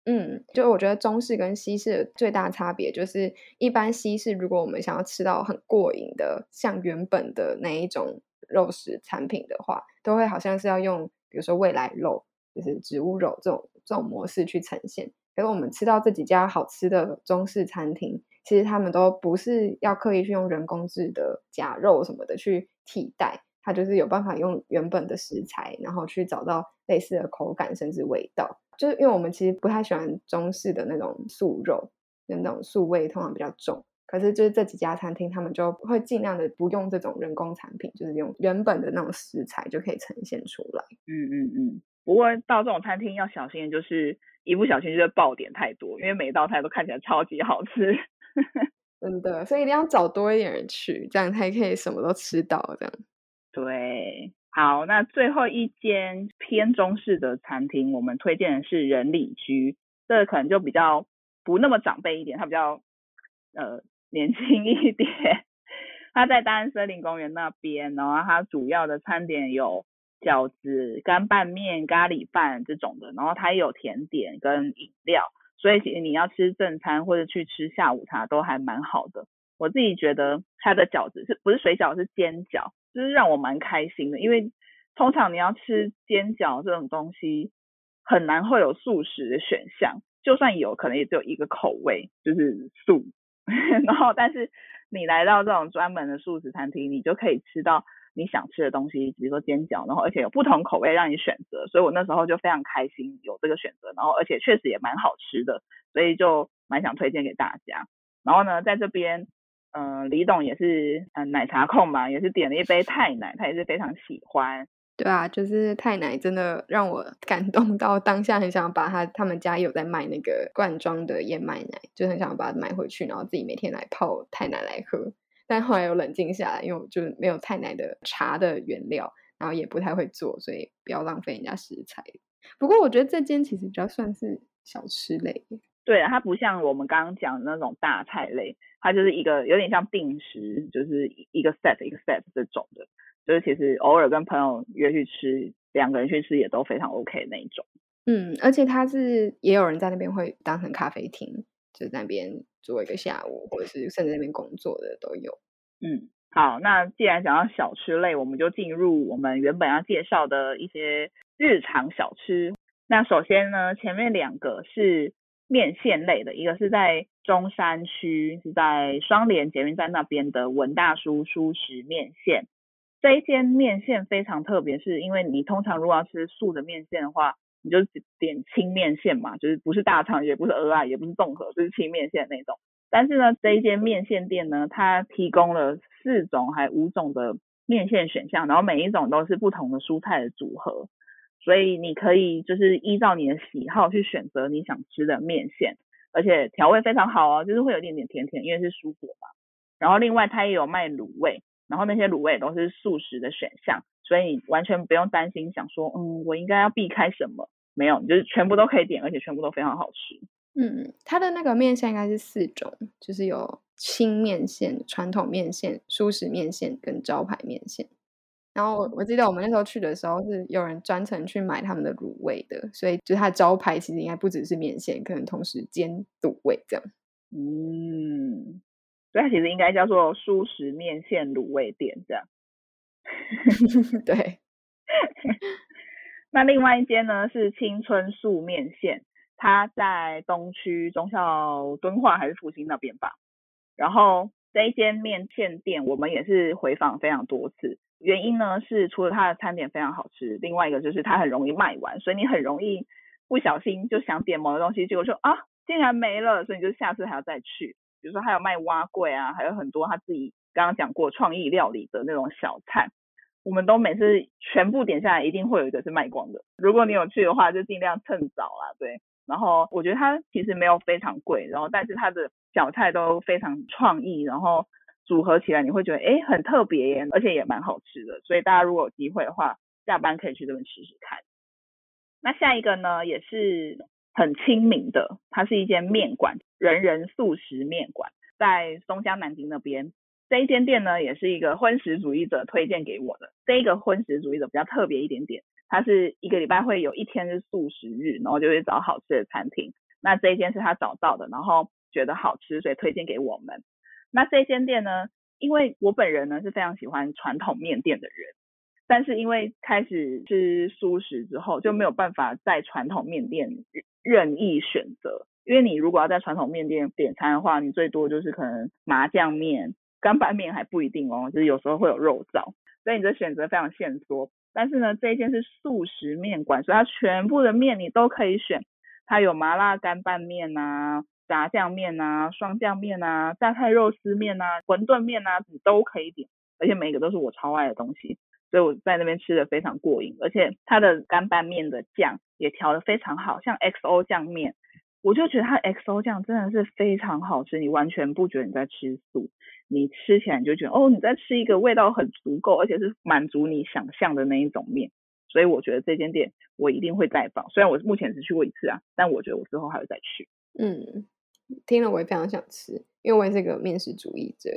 嗯，就我觉得中式跟西式的最大差别就是，一般西式如果我们想要吃到很过瘾的像原本的那一种肉食产品的话，都会好像是要用比如说未来肉。就是植物肉这种这种模式去呈现，可是我们吃到这几家好吃的中式餐厅，其实他们都不是要刻意去用人工制的假肉什么的去替代，它就是有办法用原本的食材，然后去找到类似的口感甚至味道。就是因为我们其实不太喜欢中式的那种素肉，那种素味通常比较重。可是就是这几家餐厅，他们就会尽量的不用这种人工产品，就是用原本的那种食材就可以呈现出来。嗯嗯嗯。不过到这种餐厅要小心的就是一不小心就会爆点太多，因为每道菜都看起来超级好吃，[LAUGHS] 真的，所以一定要找多一点人去，这样才可以什么都吃到。这样对，好，那最后一间偏中式的餐厅，我们推荐的是仁里居，这个可能就比较不那么长辈一点，它比较呃年轻一点，[LAUGHS] 它在大安森林公园那边，然后它主要的餐点有。饺子、干拌面、咖喱饭这种的，然后它也有甜点跟饮料，所以其实你要吃正餐或者去吃下午茶都还蛮好的。我自己觉得它的饺子是不是水饺是煎饺，就是让我蛮开心的，因为通常你要吃煎饺这种东西，很难会有素食的选项，就算有可能也只有一个口味，就是素。[LAUGHS] 然后但是你来到这种专门的素食餐厅，你就可以吃到。你想吃的东西，比如说煎饺，然后而且有不同口味让你选择，所以我那时候就非常开心有这个选择，然后而且确实也蛮好吃的，所以就蛮想推荐给大家。然后呢，在这边，嗯，李董也是嗯奶茶控嘛，也是点了一杯泰奶，他也是非常喜欢。对啊，就是太奶真的让我感动到当下，很想把他他们家有在卖那个罐装的燕麦奶，就很想把它买回去，然后自己每天来泡太奶来喝。但后来又冷静下来，因为我就是没有太奶的茶的原料，然后也不太会做，所以不要浪费人家食材。不过我觉得这间其实比较算是小吃类。对啊，它不像我们刚刚讲的那种大菜类，它就是一个有点像定时，就是一个 set 一个 set 这种的。就是其实偶尔跟朋友约去吃，两个人去吃也都非常 OK 那一种。嗯，而且它是也有人在那边会当成咖啡厅，就在那边做一个下午，或者是甚至那边工作的都有。嗯，好，那既然讲到小吃类，我们就进入我们原本要介绍的一些日常小吃。那首先呢，前面两个是面线类的，一个是在中山区，是在双连捷运站那边的文大叔舒食面线。这一间面线非常特别，是因为你通常如果要吃素的面线的话，你就点清面线嘛，就是不是大肠，也不是鹅啊，也不是综合，就是清面线那种。但是呢，这一间面线店呢，它提供了四种还五种的面线选项，然后每一种都是不同的蔬菜的组合，所以你可以就是依照你的喜好去选择你想吃的面线，而且调味非常好哦，就是会有一点点甜甜，因为是蔬果嘛。然后另外它也有卖卤味。然后那些卤味都是素食的选项，所以你完全不用担心，想说，嗯，我应该要避开什么？没有，就是全部都可以点，而且全部都非常好吃。嗯，它的那个面线应该是四种，就是有清面线、传统面线、素食面线跟招牌面线。然后我我记得我们那时候去的时候是有人专程去买他们的卤味的，所以就是它的招牌其实应该不只是面线，可能同时兼卤味这样。嗯。所以它其实应该叫做素食面线卤味店这样。[LAUGHS] 对。[LAUGHS] 那另外一间呢是青春素面线，它在东区中校敦化还是复兴那边吧。然后这一间面线店我们也是回访非常多次，原因呢是除了它的餐点非常好吃，另外一个就是它很容易卖完，所以你很容易不小心就想点某个东西，结果说啊竟然没了，所以你就下次还要再去。比如说还有卖蛙柜啊，还有很多他自己刚刚讲过创意料理的那种小菜，我们都每次全部点下来，一定会有一个是卖光的。如果你有去的话，就尽量趁早啦，对。然后我觉得它其实没有非常贵，然后但是它的小菜都非常创意，然后组合起来你会觉得哎很特别耶，而且也蛮好吃的。所以大家如果有机会的话，下班可以去这边吃吃看。那下一个呢，也是。很亲民的，它是一间面馆，人人素食面馆，在松江南京那边。这一间店呢，也是一个荤食主义者推荐给我的。这一个荤食主义者比较特别一点点，它是一个礼拜会有一天是素食日，然后就会找好吃的餐厅。那这一间是他找到的，然后觉得好吃，所以推荐给我们。那这间店呢，因为我本人呢是非常喜欢传统面店的人。但是因为开始吃素食之后，就没有办法在传统面店任意选择。因为你如果要在传统面店点餐的话，你最多就是可能麻酱面、干拌面还不一定哦，就是有时候会有肉燥，所以你的选择非常限缩。但是呢，这一间是素食面馆，所以它全部的面你都可以选，它有麻辣干拌面啊、炸酱面啊、双酱面啊、榨菜肉丝面啊、馄饨面啊，你都可以点，而且每一个都是我超爱的东西。所以我在那边吃的非常过瘾，而且它的干拌面的酱也调的非常好，像 XO 酱面，我就觉得它 XO 酱真的是非常好吃，你完全不觉得你在吃素，你吃起来你就觉得哦你在吃一个味道很足够，而且是满足你想象的那一种面，所以我觉得这间店我一定会再访，虽然我目前只去过一次啊，但我觉得我之后还会再去。嗯，听了我也非常想吃，因为我也是个面食主义者，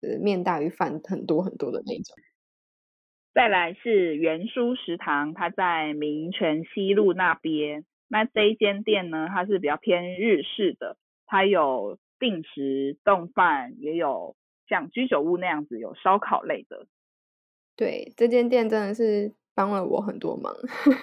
呃，面大于饭很多很多的那种。再来是元书食堂，它在民权西路那边。那这一间店呢，它是比较偏日式的，它有定时冻饭，也有像居酒屋那样子有烧烤类的。对，这间店真的是帮了我很多忙，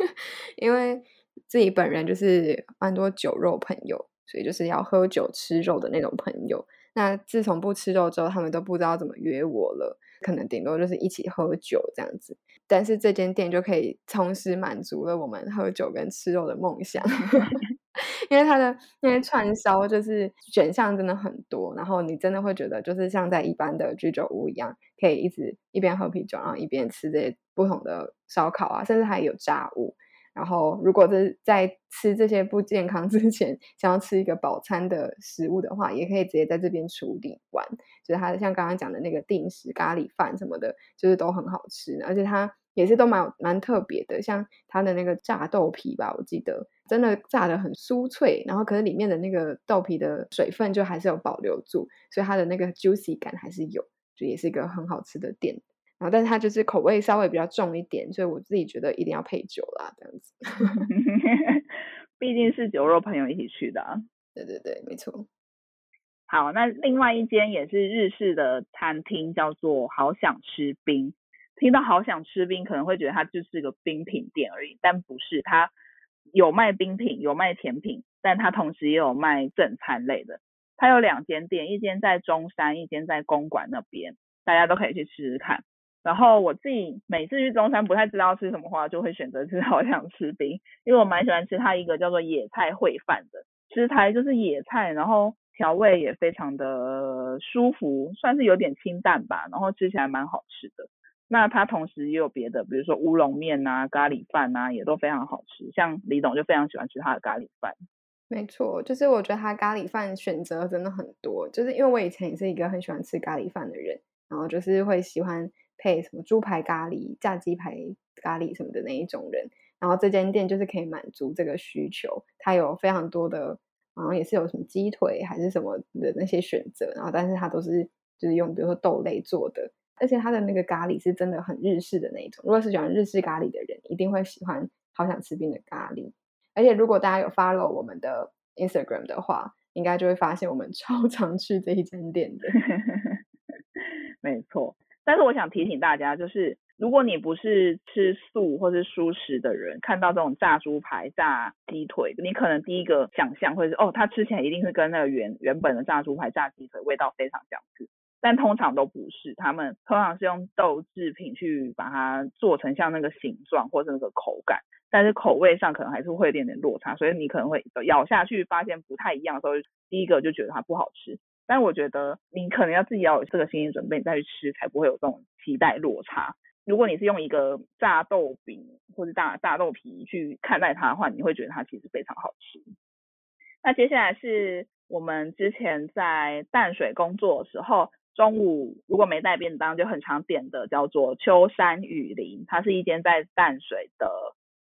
[LAUGHS] 因为自己本人就是蛮多酒肉朋友，所以就是要喝酒吃肉的那种朋友。那自从不吃肉之后，他们都不知道怎么约我了。可能顶多就是一起喝酒这样子，但是这间店就可以同时满足了我们喝酒跟吃肉的梦想。[LAUGHS] 因为它的那些串烧就是选项真的很多，然后你真的会觉得就是像在一般的居酒屋一样，可以一直一边喝啤酒，然后一边吃这些不同的烧烤啊，甚至还有炸物。然后，如果是在吃这些不健康 [LAUGHS] 之前，想要吃一个饱餐的食物的话，也可以直接在这边处理完。就是它像刚刚讲的那个定时咖喱饭什么的，就是都很好吃，而且它也是都蛮蛮特别的。像它的那个炸豆皮吧，我记得真的炸的很酥脆，然后可是里面的那个豆皮的水分就还是有保留住，所以它的那个 juicy 感还是有，就也是一个很好吃的店。然后，但是它就是口味稍微比较重一点，所以我自己觉得一定要配酒啦，这样子。[LAUGHS] [LAUGHS] 毕竟是酒肉朋友一起去的。对对对，没错。好，那另外一间也是日式的餐厅，叫做好想吃冰。听到好想吃冰，可能会觉得它就是个冰品店而已，但不是，它有卖冰品，有卖甜品，但它同时也有卖正餐类的。它有两间店，一间在中山，一间在公馆那边，大家都可以去吃吃看。然后我自己每次去中山不太知道吃什么话，就会选择吃 [LAUGHS] 好想吃冰，因为我蛮喜欢吃它一个叫做野菜烩饭的，食材就是野菜，然后调味也非常的舒服，算是有点清淡吧，然后吃起来蛮好吃的。那它同时也有别的，比如说乌龙面啊、咖喱饭啊，也都非常好吃。像李董就非常喜欢吃他的咖喱饭。没错，就是我觉得他咖喱饭选择真的很多，就是因为我以前也是一个很喜欢吃咖喱饭的人，然后就是会喜欢。配什么猪排咖喱、炸鸡排咖喱什么的那一种人，然后这间店就是可以满足这个需求。它有非常多的，好像也是有什么鸡腿还是什么的那些选择，然后但是它都是就是用比如说豆类做的，而且它的那个咖喱是真的很日式的那一种。如果是喜欢日式咖喱的人，一定会喜欢好想吃冰的咖喱。而且如果大家有 follow 我们的 Instagram 的话，应该就会发现我们 [LAUGHS] 超常去这一间店的。[LAUGHS] 没错。但是我想提醒大家，就是如果你不是吃素或是素食的人，看到这种炸猪排、炸鸡腿，你可能第一个想象会是哦，它吃起来一定是跟那个原原本的炸猪排、炸鸡腿味道非常相似，但通常都不是，他们通常是用豆制品去把它做成像那个形状或者那个口感，但是口味上可能还是会有点点落差，所以你可能会咬下去发现不太一样的时候，第一个就觉得它不好吃。但我觉得你可能要自己要有这个心理准备，再去吃才不会有这种期待落差。如果你是用一个炸豆饼或者炸炸豆皮去看待它的话，你会觉得它其实非常好吃。那接下来是我们之前在淡水工作的时候，中午如果没带便当就很常点的叫做秋山雨林，它是一间在淡水的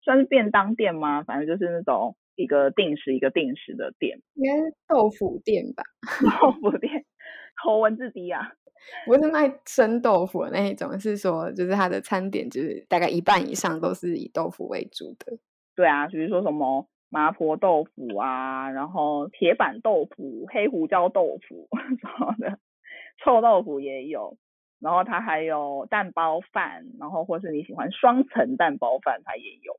算是便当店吗？反正就是那种。一个定时一个定时的店，应该是豆腐店吧？豆腐店，头文字 D 啊，不是卖生豆腐的那一种，是说就是它的餐点就是大概一半以上都是以豆腐为主的。对啊，比如说什么麻婆豆腐啊，然后铁板豆腐、黑胡椒豆腐 [LAUGHS] 什么的，臭豆腐也有，然后它还有蛋包饭，然后或是你喜欢双层蛋包饭，它也有。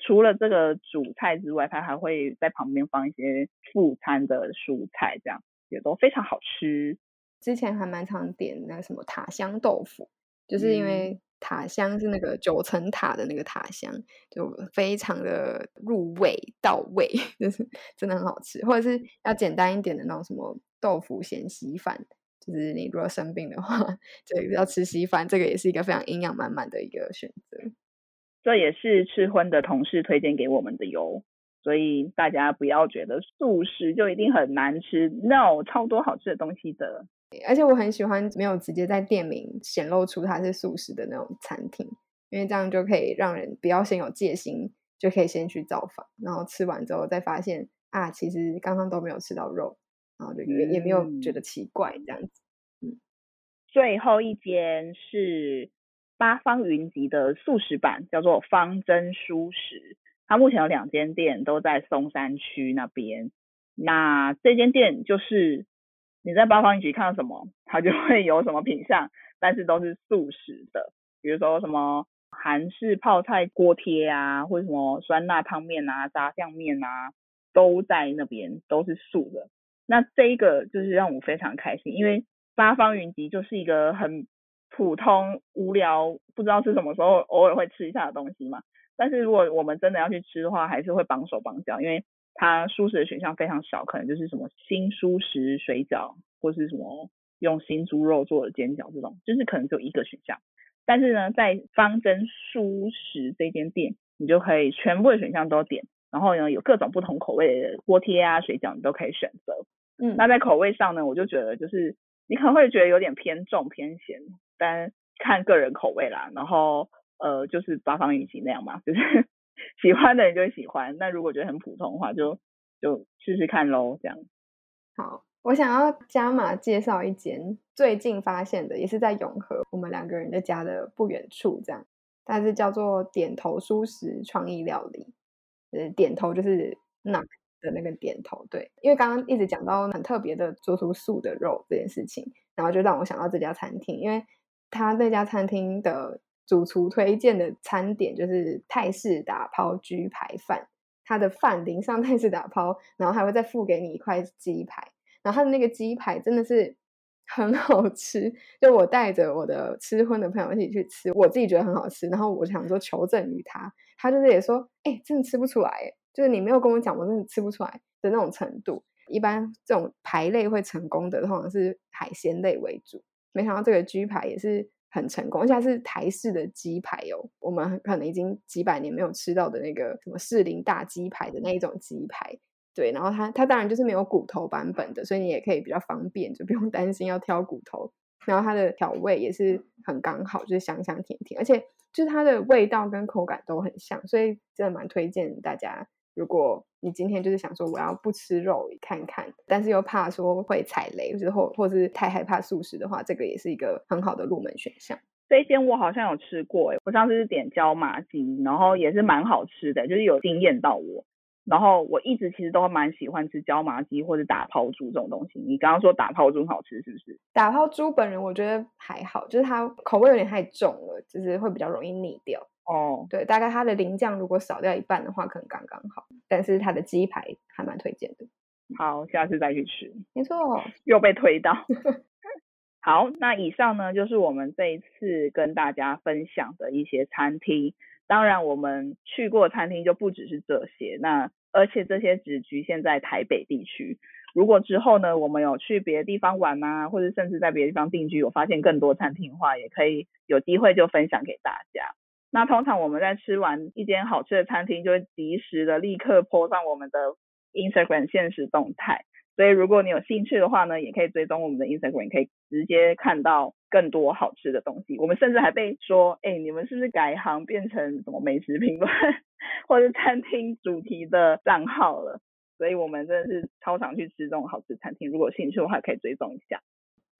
除了这个主菜之外，它还会在旁边放一些副餐的蔬菜，这样也都非常好吃。之前还蛮常点那个什么塔香豆腐，就是因为塔香是那个九层塔的那个塔香，就非常的入味到位，[LAUGHS] 就是真的很好吃。或者是要简单一点的那种什么豆腐咸稀饭，就是你如果生病的话，这个要吃稀饭，这个也是一个非常营养满满的一个选择。这也是吃荤的同事推荐给我们的哟，所以大家不要觉得素食就一定很难吃，no，超多好吃的东西的。而且我很喜欢没有直接在店名显露出它是素食的那种餐厅，因为这样就可以让人不要先有戒心，就可以先去造访，然后吃完之后再发现啊，其实刚刚都没有吃到肉，然后就也也没有觉得奇怪这样子。嗯，最后一间是。八方云集的素食版叫做方真素食，它目前有两间店都在松山区那边。那这间店就是你在八方云集看到什么，它就会有什么品相，但是都是素食的，比如说什么韩式泡菜锅贴啊，或者什么酸辣汤面啊、炸酱面啊，都在那边都是素的。那这一个就是让我非常开心，因为八方云集就是一个很。普通无聊不知道是什么时候偶尔会吃一下的东西嘛，但是如果我们真的要去吃的话，还是会绑手绑脚，因为它舒适的选项非常少，可能就是什么新舒食水饺，或是什么用新猪肉做的煎饺这种，就是可能只有一个选项。但是呢，在方针素食这间店，你就可以全部的选项都点，然后呢有各种不同口味的锅贴啊、水饺，你都可以选择。嗯，那在口味上呢，我就觉得就是你可能会觉得有点偏重偏咸，但看个人口味啦。然后呃，就是八方云集那样嘛，就是 [LAUGHS] 喜欢的人就会喜欢。那如果觉得很普通的话，就就试试看喽。这样。好，我想要加码介绍一间最近发现的，也是在永和我们两个人的家的不远处，这样，它是叫做点头舒食创意料理。呃，点头就是那。的那个点头，对，因为刚刚一直讲到很特别的做出素的肉这件事情，然后就让我想到这家餐厅，因为他那家餐厅的主厨推荐的餐点就是泰式打抛焗排饭，他的饭淋上泰式打抛，然后还会再付给你一块鸡排，然后他的那个鸡排真的是很好吃，就我带着我的吃荤的朋友一起去吃，我自己觉得很好吃，然后我想说求证于他，他就是也说，哎，真的吃不出来。就是你没有跟我讲，我真的吃不出来的那种程度。一般这种排类会成功的，通常是海鲜类为主。没想到这个鸡排也是很成功，而且是台式的鸡排哦。我们可能已经几百年没有吃到的那个什么士林大鸡排的那一种鸡排。对，然后它它当然就是没有骨头版本的，所以你也可以比较方便，就不用担心要挑骨头。然后它的调味也是很刚好，就是香香甜甜，而且就是它的味道跟口感都很像，所以真的蛮推荐大家。如果你今天就是想说我要不吃肉看看，但是又怕说会踩雷，之后或是太害怕素食的话，这个也是一个很好的入门选项。这一间我好像有吃过，我上次是点椒麻鸡，然后也是蛮好吃的，就是有惊艳到我。然后我一直其实都蛮喜欢吃椒麻鸡或者打抛猪这种东西。你刚刚说打抛猪好吃是不是？打抛猪本人我觉得还好，就是它口味有点太重了，就是会比较容易腻掉。哦，对，大概它的淋酱如果少掉一半的话，可能刚刚好。但是它的鸡排还蛮推荐的。好，下次再去吃。没错，又被推到。[LAUGHS] 好，那以上呢就是我们这一次跟大家分享的一些餐厅。当然，我们去过餐厅就不只是这些，那而且这些只局限在台北地区。如果之后呢，我们有去别的地方玩啊，或者甚至在别的地方定居，有发现更多餐厅的话，也可以有机会就分享给大家。那通常我们在吃完一间好吃的餐厅，就会及时的立刻 po 上我们的 Instagram 现实动态。所以如果你有兴趣的话呢，也可以追踪我们的 Instagram，可以直接看到更多好吃的东西。我们甚至还被说，哎，你们是不是改行变成什么美食评论或者餐厅主题的账号了？所以我们真的是超常去吃这种好吃餐厅。如果有兴趣的话，可以追踪一下。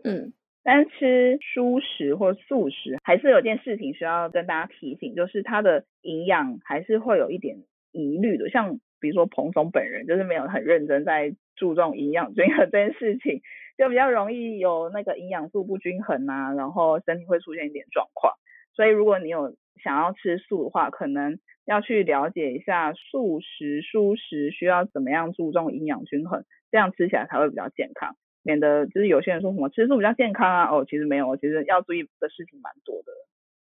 嗯。但吃蔬食或素食，还是有件事情需要跟大家提醒，就是它的营养还是会有一点疑虑的。像比如说彭总本人，就是没有很认真在注重营养均衡这件事情，就比较容易有那个营养素不均衡啊，然后身体会出现一点状况。所以如果你有想要吃素的话，可能要去了解一下素食、蔬食需要怎么样注重营养均衡，这样吃起来才会比较健康。免得就是有些人说什么吃素比较健康啊，哦，其实没有，其实要注意的事情蛮多的。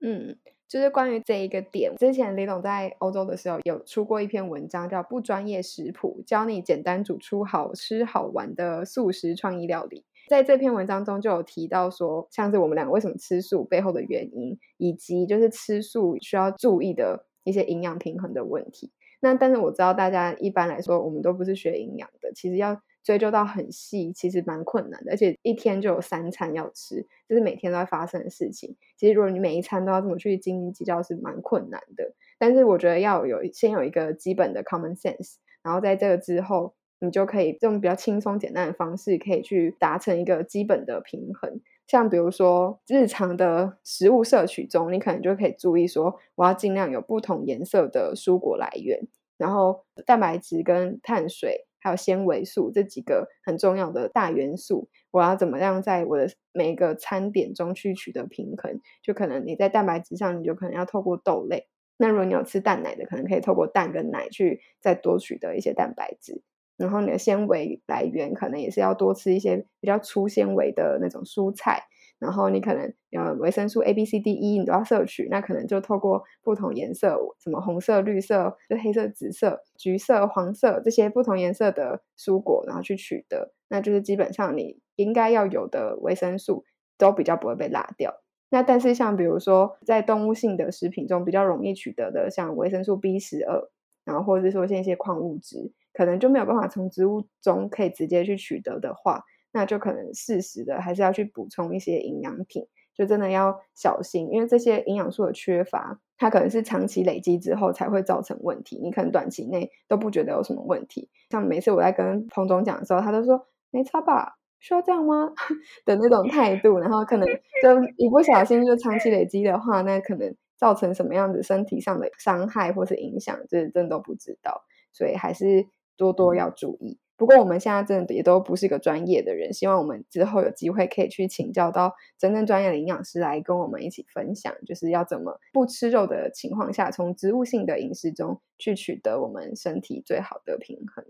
嗯，就是关于这一个点，之前李总在欧洲的时候有出过一篇文章，叫《不专业食谱：教你简单煮出好吃好玩的素食创意料理》。在这篇文章中就有提到说，像是我们两个为什么吃素背后的原因，以及就是吃素需要注意的一些营养平衡的问题。那但是我知道大家一般来说，我们都不是学营养的，其实要。追究到很细，其实蛮困难的，而且一天就有三餐要吃，就是每天都在发生的事情。其实如果你每一餐都要这么去斤斤计较，是蛮困难的。但是我觉得要有先有一个基本的 common sense，然后在这个之后，你就可以用比较轻松简单的方式，可以去达成一个基本的平衡。像比如说日常的食物摄取中，你可能就可以注意说，我要尽量有不同颜色的蔬果来源，然后蛋白质跟碳水。还有纤维素这几个很重要的大元素，我要怎么样在我的每一个餐点中去取得平衡？就可能你在蛋白质上，你就可能要透过豆类；那如果你有吃蛋奶的，可能可以透过蛋跟奶去再多取得一些蛋白质。然后你的纤维来源可能也是要多吃一些比较粗纤维的那种蔬菜。然后你可能呃维生素 A、B、C、D、E 你都要摄取，那可能就透过不同颜色，什么红色、绿色、就黑色、紫色、橘色、黄色这些不同颜色的蔬果，然后去取得，那就是基本上你应该要有的维生素都比较不会被落掉。那但是像比如说在动物性的食品中比较容易取得的，像维生素 B 十二，然后或者是说像一些矿物质，可能就没有办法从植物中可以直接去取得的话。那就可能适时的还是要去补充一些营养品，就真的要小心，因为这些营养素的缺乏，它可能是长期累积之后才会造成问题。你可能短期内都不觉得有什么问题，像每次我在跟彭总讲的时候，他都说没差吧，需要这样吗 [LAUGHS] 的那种态度，然后可能就一不小心就长期累积的话，那可能造成什么样子身体上的伤害或是影响，这真的都不知道，所以还是多多要注意。不过我们现在真的也都不是一个专业的人，希望我们之后有机会可以去请教到真正专业的营养师来跟我们一起分享，就是要怎么不吃肉的情况下，从植物性的饮食中去取得我们身体最好的平衡。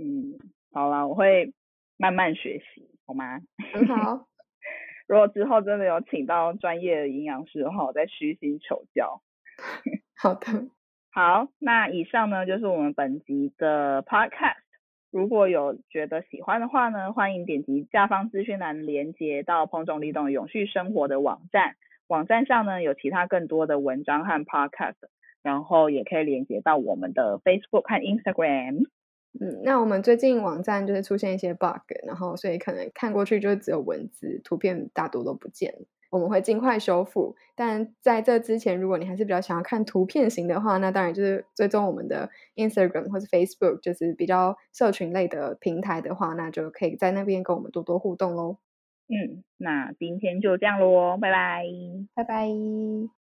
嗯，好啦，我会慢慢学习，好吗？很好。[LAUGHS] 如果之后真的有请到专业的营养师的话，我再虚心求教。[LAUGHS] 好的，[LAUGHS] 好，那以上呢就是我们本集的 podcast。如果有觉得喜欢的话呢，欢迎点击下方资讯栏连接到彭总李董永续生活的网站。网站上呢有其他更多的文章和 podcast，然后也可以连接到我们的 Facebook 和 Instagram。嗯，那我们最近网站就是出现一些 bug，然后所以可能看过去就只有文字，图片大多都不见了。我们会尽快修复，但在这之前，如果你还是比较想要看图片型的话，那当然就是追踪我们的 Instagram 或是 Facebook，就是比较社群类的平台的话，那就可以在那边跟我们多多互动喽。嗯，那今天就这样喽，拜拜，拜拜。